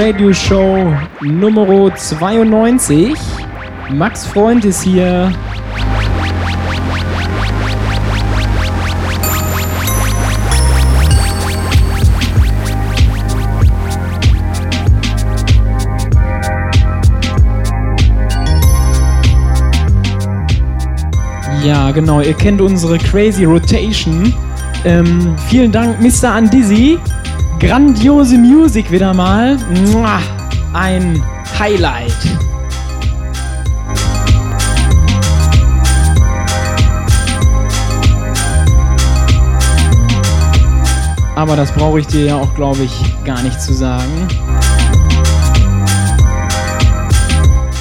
Radio Show Nummer 92. Max Freund ist hier. Ja, genau, ihr kennt unsere Crazy Rotation. Ähm, vielen Dank, Mr. Andizzy. Grandiose Musik wieder mal. Ein Highlight. Aber das brauche ich dir ja auch, glaube ich, gar nicht zu sagen.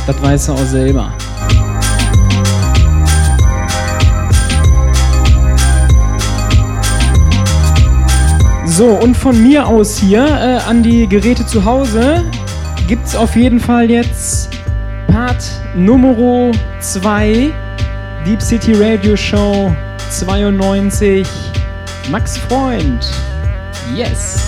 Das weißt du auch selber. So, und von mir aus hier äh, an die Geräte zu Hause gibt es auf jeden Fall jetzt Part Nummer 2 Deep City Radio Show 92 Max Freund. Yes.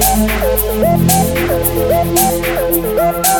Thank you.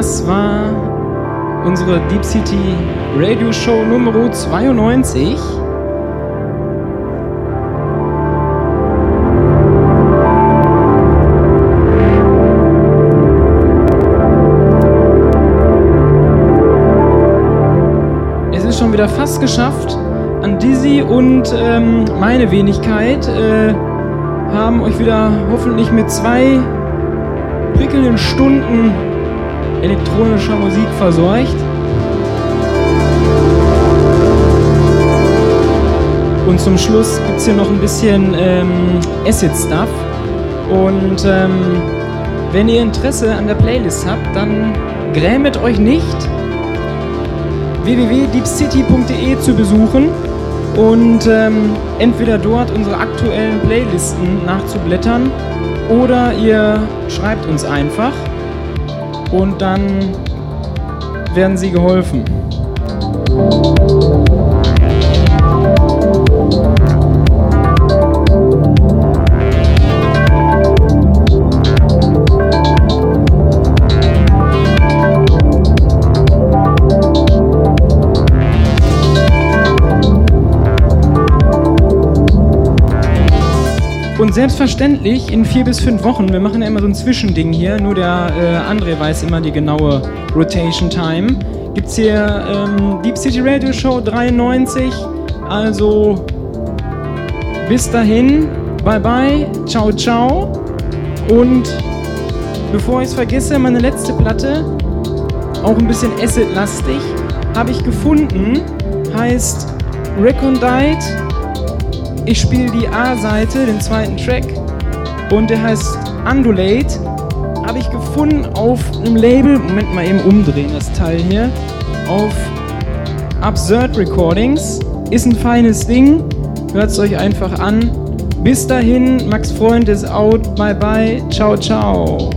Das war unsere Deep City Radio Show Nummer 92. Es ist schon wieder fast geschafft. An Dizzy und ähm, meine Wenigkeit äh, haben euch wieder hoffentlich mit zwei prickelnden Stunden elektronischer Musik versorgt. Und zum Schluss gibt es hier noch ein bisschen ähm, Acid-Stuff. Und ähm, wenn ihr Interesse an der Playlist habt, dann grämet euch nicht, www.deepcity.de zu besuchen und ähm, entweder dort unsere aktuellen Playlisten nachzublättern oder ihr schreibt uns einfach und dann werden sie geholfen. Und selbstverständlich in vier bis fünf Wochen, wir machen ja immer so ein Zwischending hier, nur der äh, André weiß immer die genaue Rotation Time, gibt es hier ähm, Deep City Radio Show 93. Also bis dahin, bye bye, ciao ciao. Und bevor ich es vergesse, meine letzte Platte, auch ein bisschen Acid-lastig, habe ich gefunden, heißt Recondite ich spiele die A-Seite, den zweiten Track, und der heißt Undulate. Habe ich gefunden auf einem Label, Moment mal eben umdrehen das Teil hier, auf Absurd Recordings. Ist ein feines Ding, hört es euch einfach an. Bis dahin, Max Freund ist out, bye bye, ciao, ciao.